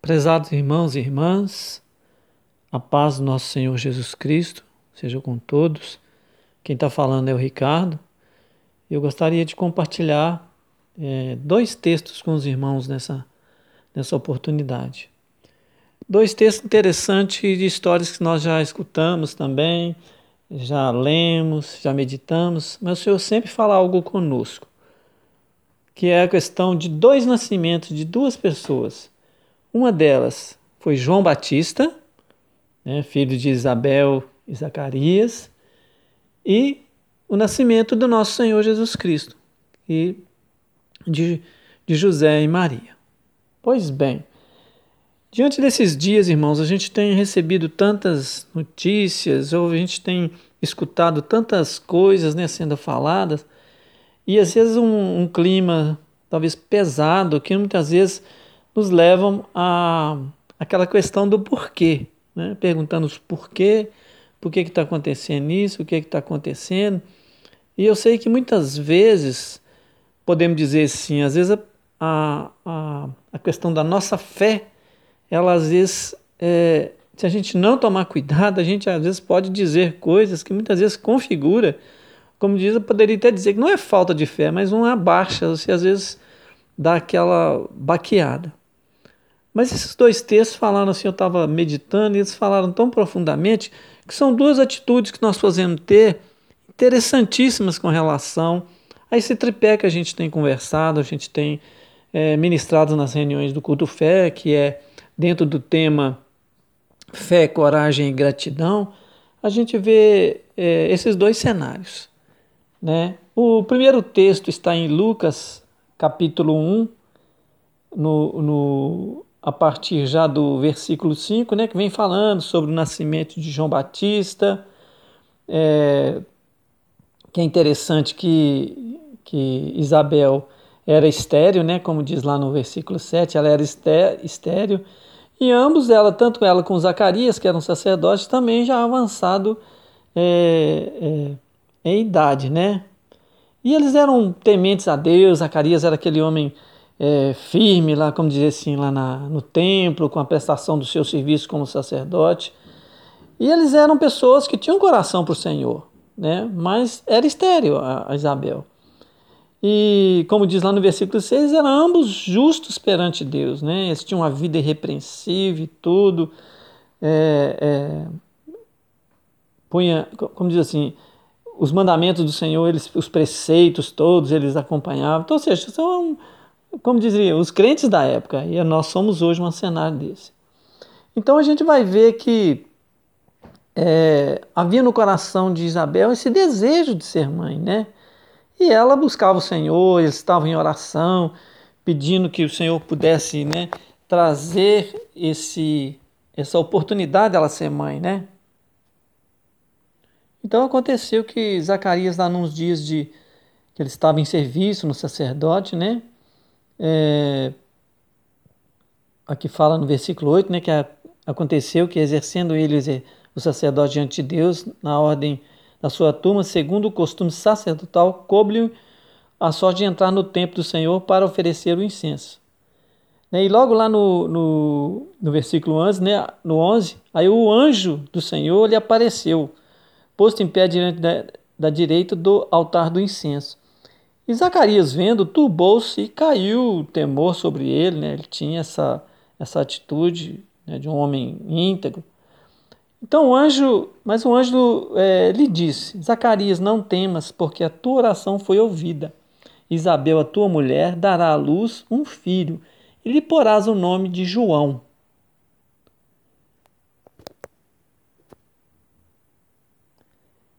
Prezados irmãos e irmãs, a paz do nosso Senhor Jesus Cristo seja com todos. Quem está falando é o Ricardo. Eu gostaria de compartilhar é, dois textos com os irmãos nessa, nessa oportunidade. Dois textos interessantes de histórias que nós já escutamos também, já lemos, já meditamos, mas o Senhor sempre fala algo conosco, que é a questão de dois nascimentos de duas pessoas uma delas foi João Batista, né, filho de Isabel e Zacarias, e o nascimento do nosso Senhor Jesus Cristo e de, de José e Maria. Pois bem, diante desses dias, irmãos, a gente tem recebido tantas notícias, ou a gente tem escutado tantas coisas né, sendo faladas, e às vezes um, um clima talvez pesado, que muitas vezes nos levam a aquela questão do porquê, né? perguntando os porquê, por que está acontecendo isso, o que está acontecendo. E eu sei que muitas vezes, podemos dizer assim, às vezes a, a, a questão da nossa fé, ela às vezes, é, se a gente não tomar cuidado, a gente às vezes pode dizer coisas que muitas vezes configura, como diz, eu poderia até dizer que não é falta de fé, mas uma baixa, você às vezes dá aquela baqueada. Mas esses dois textos falaram assim, eu estava meditando, e eles falaram tão profundamente que são duas atitudes que nós podemos ter interessantíssimas com relação a esse tripé que a gente tem conversado, a gente tem é, ministrado nas reuniões do culto fé, que é dentro do tema fé, coragem e gratidão, a gente vê é, esses dois cenários. Né? O primeiro texto está em Lucas, capítulo 1, no, no a partir já do versículo 5, né, que vem falando sobre o nascimento de João Batista, é, que é interessante que, que Isabel era estéreo, né, como diz lá no versículo 7, ela era estéreo, e ambos, ela, tanto ela como Zacarias, que era um sacerdote, também já avançado é, é, em idade, né? E eles eram tementes a Deus, Zacarias era aquele homem é, firme lá, como dizer assim, lá na, no templo, com a prestação do seu serviço como sacerdote. E eles eram pessoas que tinham coração para o Senhor, né? mas era estéreo a, a Isabel. E como diz lá no versículo 6, eram ambos justos perante Deus, né? Eles tinham uma vida irrepreensível e tudo. É, é, punha, como diz assim, os mandamentos do Senhor, eles, os preceitos todos, eles acompanhavam. Então, ou seja, são como dizia, os crentes da época, e nós somos hoje um cenário desse. Então a gente vai ver que é, havia no coração de Isabel esse desejo de ser mãe, né? E ela buscava o Senhor, eles estavam em oração, pedindo que o Senhor pudesse né, trazer esse, essa oportunidade dela ser mãe, né? Então aconteceu que Zacarias, lá nos dias de que ele estava em serviço no sacerdote, né? É, aqui fala no versículo 8, né, que aconteceu que exercendo ele o sacerdote diante de Deus, na ordem da sua turma, segundo o costume sacerdotal, coube-lhe a sorte de entrar no templo do Senhor para oferecer o incenso. Né, e logo lá no, no, no versículo 11, né, no 11, aí o anjo do Senhor lhe apareceu, posto em pé diante da, da direita do altar do incenso. E Zacarias, vendo, turbou-se e caiu temor sobre ele, né? ele tinha essa, essa atitude né, de um homem íntegro. Então o anjo, mas o anjo é, lhe disse: Zacarias, não temas, porque a tua oração foi ouvida. Isabel, a tua mulher, dará à luz um filho, e lhe porás o nome de João.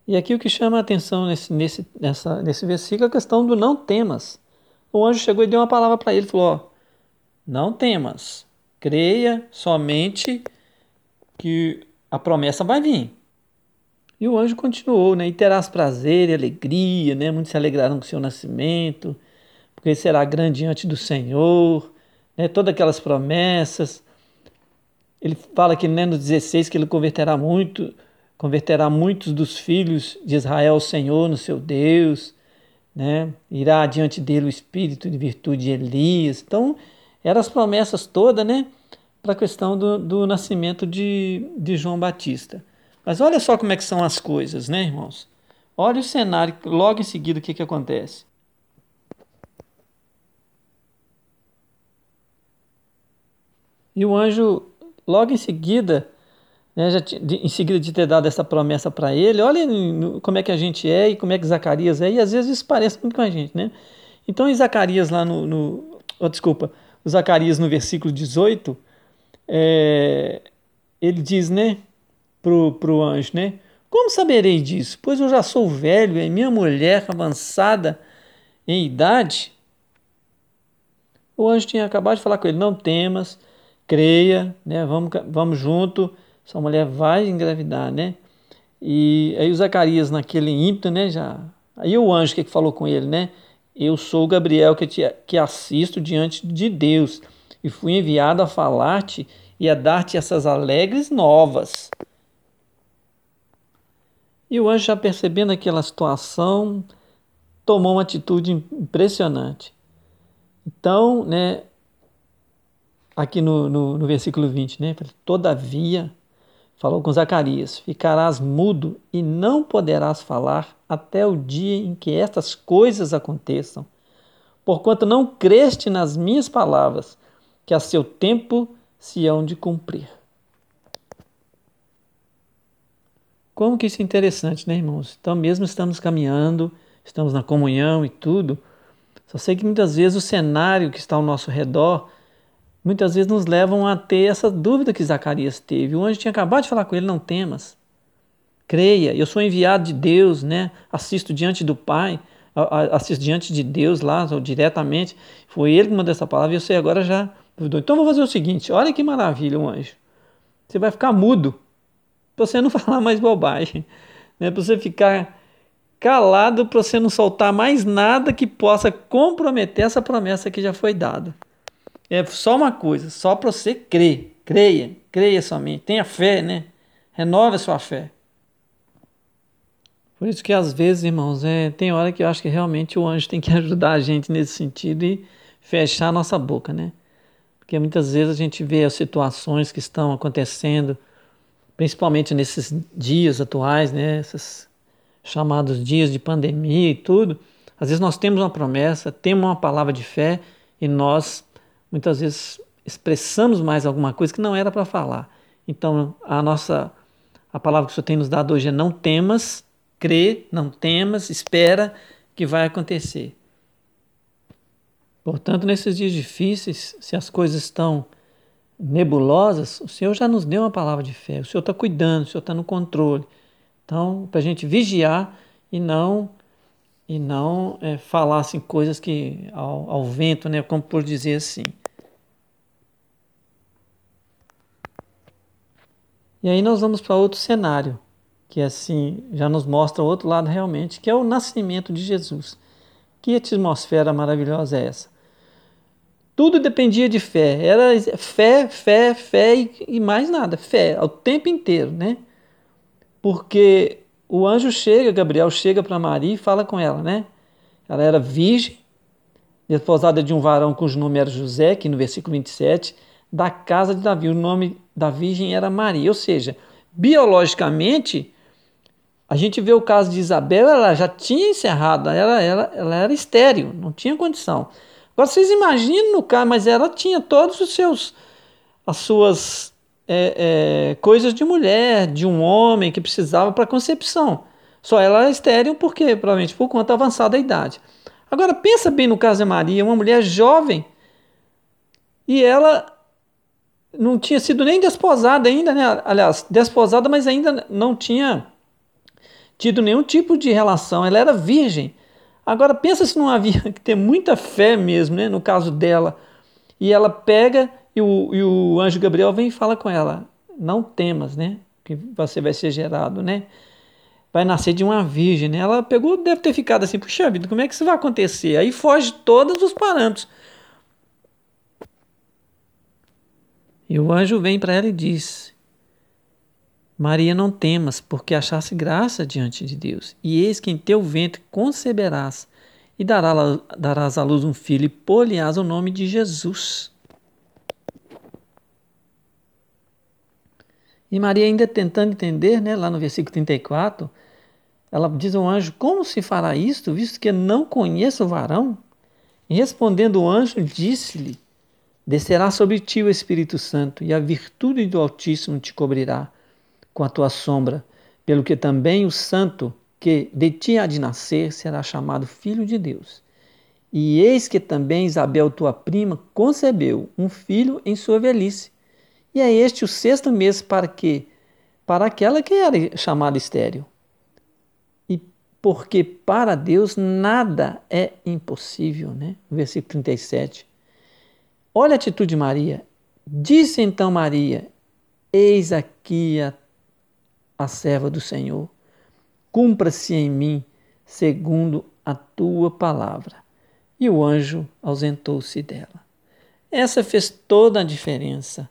E aqui o que chama a atenção nesse, nesse, nessa, nesse versículo é a questão do não temas. O anjo chegou e deu uma palavra para ele, falou: ó, não temas, creia somente que a promessa vai vir. E o anjo continuou, né? E terás prazer e alegria, né? Muitos se alegrarão com o seu nascimento, porque será grande diante do Senhor, né? Todas aquelas promessas. Ele fala que né, no 16 que ele converterá muito converterá muitos dos filhos de Israel ao Senhor, no seu Deus, né? irá diante dele o espírito de virtude de Elias. Então, eram as promessas todas, né? para a questão do, do nascimento de, de João Batista. Mas olha só como é que são as coisas, né, irmãos? Olha o cenário, logo em seguida o que, que acontece. E o anjo, logo em seguida, né, já de, em seguida de ter dado essa promessa para ele, olha como é que a gente é e como é que Zacarias é, e às vezes isso parece muito com a gente, né? Então, em Zacarias, lá no. no oh, desculpa, Zacarias no versículo 18, é, ele diz, né, pro, pro anjo, né? Como saberei disso? Pois eu já sou velho e minha mulher avançada em idade. O anjo tinha acabado de falar com ele: Não temas, creia, né? Vamos, vamos junto sua mulher vai engravidar, né? E aí o Zacarias, naquele ímpeto, né, já... Aí o anjo que falou com ele, né? Eu sou o Gabriel que, te, que assisto diante de Deus e fui enviado a falar-te e a dar-te essas alegres novas. E o anjo, já percebendo aquela situação, tomou uma atitude impressionante. Então, né, aqui no, no, no versículo 20, né, todavia falou com Zacarias: Ficarás mudo e não poderás falar até o dia em que estas coisas aconteçam, porquanto não creste nas minhas palavras, que a seu tempo se hão de cumprir. Como que isso é interessante, né, irmãos? Então, mesmo estamos caminhando, estamos na comunhão e tudo, só sei que muitas vezes o cenário que está ao nosso redor muitas vezes nos levam a ter essa dúvida que Zacarias teve. O anjo tinha acabado de falar com ele: não temas, creia, eu sou enviado de Deus, né? assisto diante do Pai, assisto diante de Deus lá, ou diretamente. Foi ele que mandou essa palavra e você agora já. Então vou fazer o seguinte: olha que maravilha, o anjo. Você vai ficar mudo, para você não falar mais bobagem, né? para você ficar calado, para você não soltar mais nada que possa comprometer essa promessa que já foi dada. É só uma coisa, só para você crer. Creia, creia somente. Tenha fé, né? Renove a sua fé. Por isso que às vezes, irmãos, é, tem hora que eu acho que realmente o anjo tem que ajudar a gente nesse sentido e fechar a nossa boca, né? Porque muitas vezes a gente vê as situações que estão acontecendo, principalmente nesses dias atuais, né? Esses chamados dias de pandemia e tudo. Às vezes nós temos uma promessa, temos uma palavra de fé e nós muitas vezes expressamos mais alguma coisa que não era para falar. Então, a nossa a palavra que o Senhor tem nos dado hoje é não temas, crê, não temas, espera que vai acontecer. Portanto, nesses dias difíceis, se as coisas estão nebulosas, o Senhor já nos deu uma palavra de fé. O Senhor está cuidando, o Senhor está no controle. Então, para a gente vigiar e não e não é, falar assim, coisas que ao, ao vento, né, como por dizer assim. E aí nós vamos para outro cenário, que assim já nos mostra outro lado realmente, que é o nascimento de Jesus. Que atmosfera maravilhosa é essa? Tudo dependia de fé. Era fé, fé, fé e, e mais nada. Fé, o tempo inteiro, né? Porque o anjo chega, Gabriel chega para Maria e fala com ela, né? Ela era virgem, desposada de um varão cujo nome era José, que no versículo 27 da casa de Davi. O nome da virgem era Maria. Ou seja, biologicamente, a gente vê o caso de Isabel, ela já tinha encerrado, ela, ela, ela era estéreo, não tinha condição. Agora vocês imaginam no caso, mas ela tinha todos os seus, as suas é, é, coisas de mulher, de um homem que precisava para concepção. Só ela era estéreo porque, provavelmente, por conta avançada da idade. Agora pensa bem no caso de Maria, uma mulher jovem, e ela não tinha sido nem desposada ainda, né? Aliás, desposada, mas ainda não tinha tido nenhum tipo de relação. Ela era virgem. Agora pensa se não havia que ter muita fé mesmo, né? No caso dela. E ela pega e o, e o anjo Gabriel vem e fala com ela: Não temas, né? Que você vai ser gerado, né? Vai nascer de uma virgem? Ela pegou, deve ter ficado assim: Puxa vida, como é que isso vai acontecer? Aí foge todos os parâmetros. E o anjo vem para ela e diz: Maria, não temas, porque achaste graça diante de Deus. E eis que em teu ventre conceberás e darás à luz um filho, e pôr-lhe-ás o nome de Jesus. E Maria, ainda tentando entender, né, lá no versículo 34, ela diz ao anjo: Como se fará isto, visto que não conheço o varão? E respondendo o anjo, disse-lhe: Descerá sobre ti o Espírito Santo, e a virtude do Altíssimo te cobrirá com a tua sombra, pelo que também o Santo que de ti há de nascer será chamado Filho de Deus. E eis que também Isabel, tua prima, concebeu um filho em sua velhice. E é este o sexto mês para que para aquela que era chamada estéril. E porque para Deus nada é impossível, né? Versículo 37. Olha a atitude de Maria. Disse então Maria: Eis aqui a, a serva do Senhor. Cumpra-se em mim segundo a tua palavra e o anjo ausentou-se dela. Essa fez toda a diferença.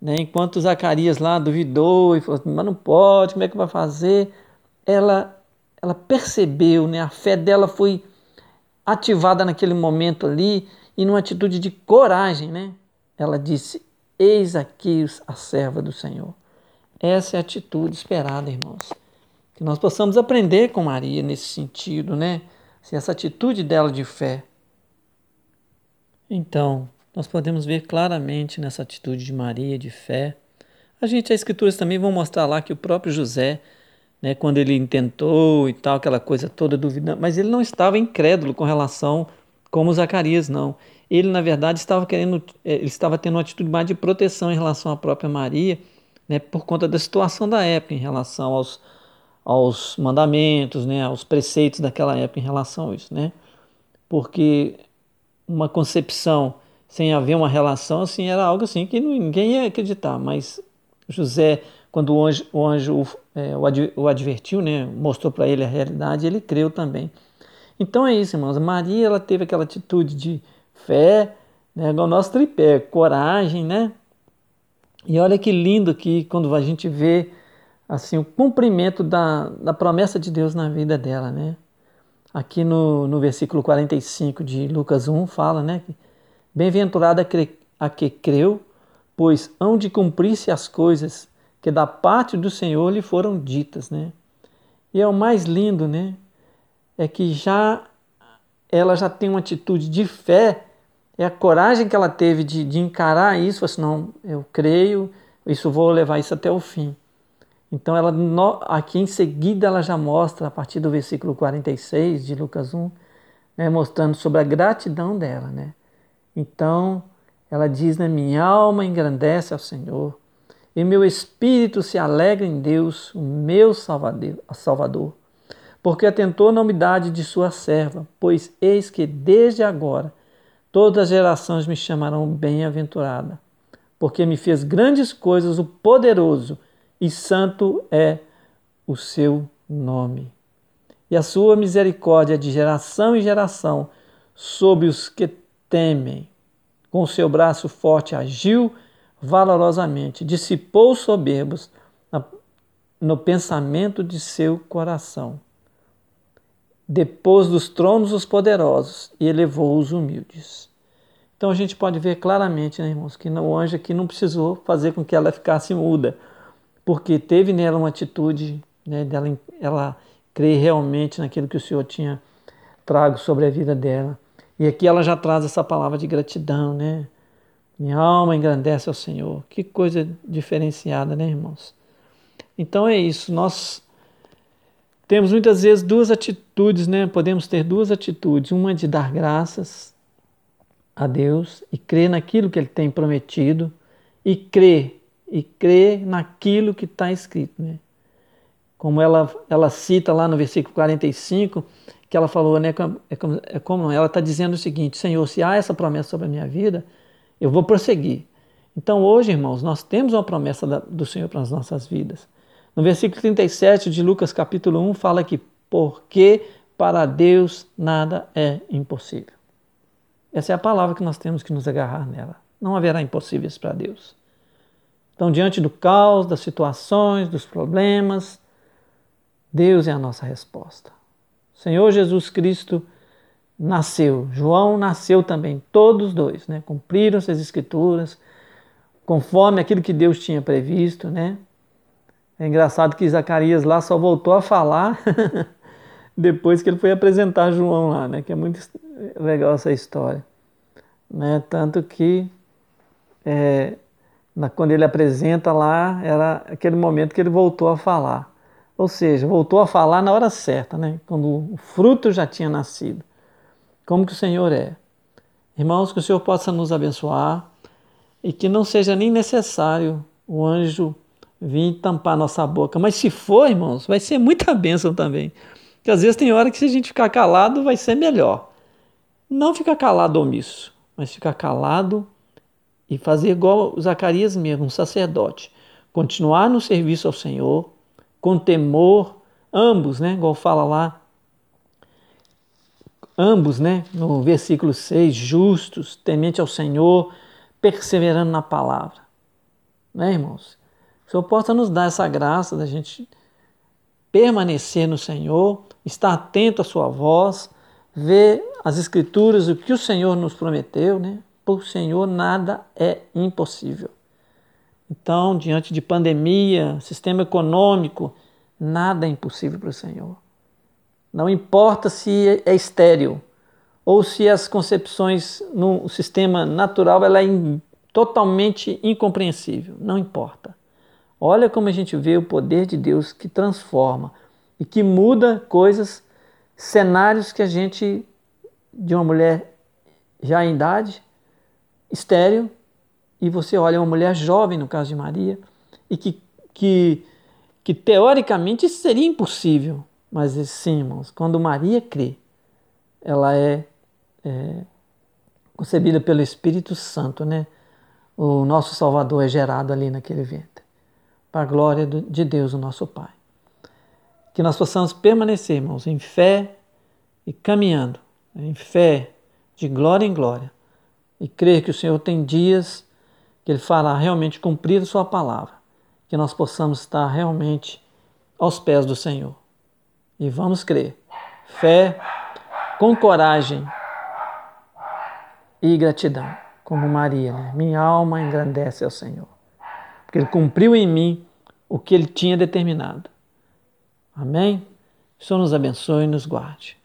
Né? Enquanto Zacarias lá duvidou e falou assim, mas não pode, como é que vai fazer? Ela, ela percebeu, né? a fé dela foi ativada naquele momento ali e numa atitude de coragem. Né? Ela disse, eis aqui a serva do Senhor. Essa é a atitude esperada, irmãos. Que nós possamos aprender com Maria nesse sentido, né? Se essa atitude dela de fé então, nós podemos ver claramente nessa atitude de Maria de fé. A gente, as escrituras também vão mostrar lá que o próprio José, né, quando ele intentou e tal, aquela coisa toda duvidando, mas ele não estava incrédulo com relação como Zacarias, não. Ele, na verdade, estava querendo, eh, ele estava tendo uma atitude mais de proteção em relação à própria Maria, né, por conta da situação da época, em relação aos, aos mandamentos, né, aos preceitos daquela época em relação a isso, né? Porque uma concepção sem haver uma relação, assim, era algo assim que ninguém ia acreditar. Mas José, quando o anjo, o, anjo é, o advertiu, né, mostrou para ele a realidade, ele creu também. Então é isso, irmãos. Maria ela teve aquela atitude de fé, né, o nosso tripé, coragem, né? E olha que lindo aqui quando a gente vê assim o cumprimento da, da promessa de Deus na vida dela, né? Aqui no, no versículo 45 de Lucas 1 fala, né? Bem-aventurada a que creu, pois hão de cumprir-se as coisas que da parte do Senhor lhe foram ditas, né? E é o mais lindo, né? É que já ela já tem uma atitude de fé, é a coragem que ela teve de, de encarar isso, assim, não, eu creio, isso vou levar isso até o fim. Então, ela aqui em seguida, ela já mostra, a partir do versículo 46 de Lucas 1, né, mostrando sobre a gratidão dela. Né? Então, ela diz: né, Minha alma engrandece ao Senhor, e meu espírito se alegra em Deus, o meu Salvador, porque atentou na umidade de sua serva, pois eis que desde agora todas as gerações me chamarão bem-aventurada, porque me fez grandes coisas o poderoso e santo é o seu nome. E a sua misericórdia de geração em geração sobre os que temem. Com o seu braço forte agiu valorosamente, dissipou os soberbos no pensamento de seu coração. Depôs dos tronos os poderosos e elevou os humildes. Então a gente pode ver claramente, né, irmãos, que o anjo aqui não precisou fazer com que ela ficasse muda porque teve nela uma atitude né, dela ela crer realmente naquilo que o Senhor tinha trago sobre a vida dela. E aqui ela já traz essa palavra de gratidão, né? Minha alma engrandece ao Senhor. Que coisa diferenciada, né, irmãos? Então é isso. Nós temos muitas vezes duas atitudes, né? Podemos ter duas atitudes. Uma de dar graças a Deus e crer naquilo que Ele tem prometido e crer e crer naquilo que está escrito. Né? Como ela, ela cita lá no versículo 45, que ela falou, né, é como, é como ela está dizendo o seguinte: Senhor, se há essa promessa sobre a minha vida, eu vou prosseguir. Então, hoje, irmãos, nós temos uma promessa do Senhor para as nossas vidas. No versículo 37 de Lucas, capítulo 1, fala que porque para Deus nada é impossível. Essa é a palavra que nós temos que nos agarrar nela. Não haverá impossíveis para Deus. Então, diante do caos, das situações, dos problemas, Deus é a nossa resposta. O Senhor Jesus Cristo nasceu, João nasceu também, todos dois, né? cumpriram as escrituras, conforme aquilo que Deus tinha previsto, né? É engraçado que Zacarias lá só voltou a falar depois que ele foi apresentar João lá, né? Que é muito legal essa história. Né? Tanto que é, na, quando ele apresenta lá, era aquele momento que ele voltou a falar. Ou seja, voltou a falar na hora certa, né? quando o fruto já tinha nascido. Como que o Senhor é. Irmãos, que o Senhor possa nos abençoar e que não seja nem necessário o anjo vir tampar nossa boca. Mas se for, irmãos, vai ser muita bênção também. Porque às vezes tem hora que se a gente ficar calado vai ser melhor. Não ficar calado omisso, mas ficar calado e fazer igual Zacarias mesmo, um sacerdote. Continuar no serviço ao Senhor, com temor, ambos, né? Igual fala lá, ambos, né? No versículo 6, justos, temente ao Senhor, perseverando na palavra. Né, irmãos? Senhor possa nos dar essa graça da gente permanecer no Senhor, estar atento à sua voz, ver as escrituras, o que o Senhor nos prometeu, né? Por Senhor nada é impossível. Então, diante de pandemia, sistema econômico, nada é impossível para o Senhor. Não importa se é estéril ou se as concepções no sistema natural ela é totalmente incompreensível, não importa. Olha como a gente vê o poder de Deus que transforma e que muda coisas, cenários que a gente, de uma mulher já em idade, estéreo, e você olha uma mulher jovem, no caso de Maria, e que, que, que teoricamente seria impossível, mas sim, irmãos, quando Maria crê, ela é, é concebida pelo Espírito Santo, né? O nosso Salvador é gerado ali naquele ventre, para a glória de Deus, o nosso Pai. Que nós possamos permanecer, irmãos, em fé e caminhando, em fé, de glória em glória, e crer que o Senhor tem dias que Ele fará realmente cumprir Sua palavra, que nós possamos estar realmente aos pés do Senhor. E vamos crer. Fé com coragem e gratidão, como Maria. Né? Minha alma engrandece ao Senhor, porque Ele cumpriu em mim o que Ele tinha determinado. Amém? O Senhor nos abençoe e nos guarde.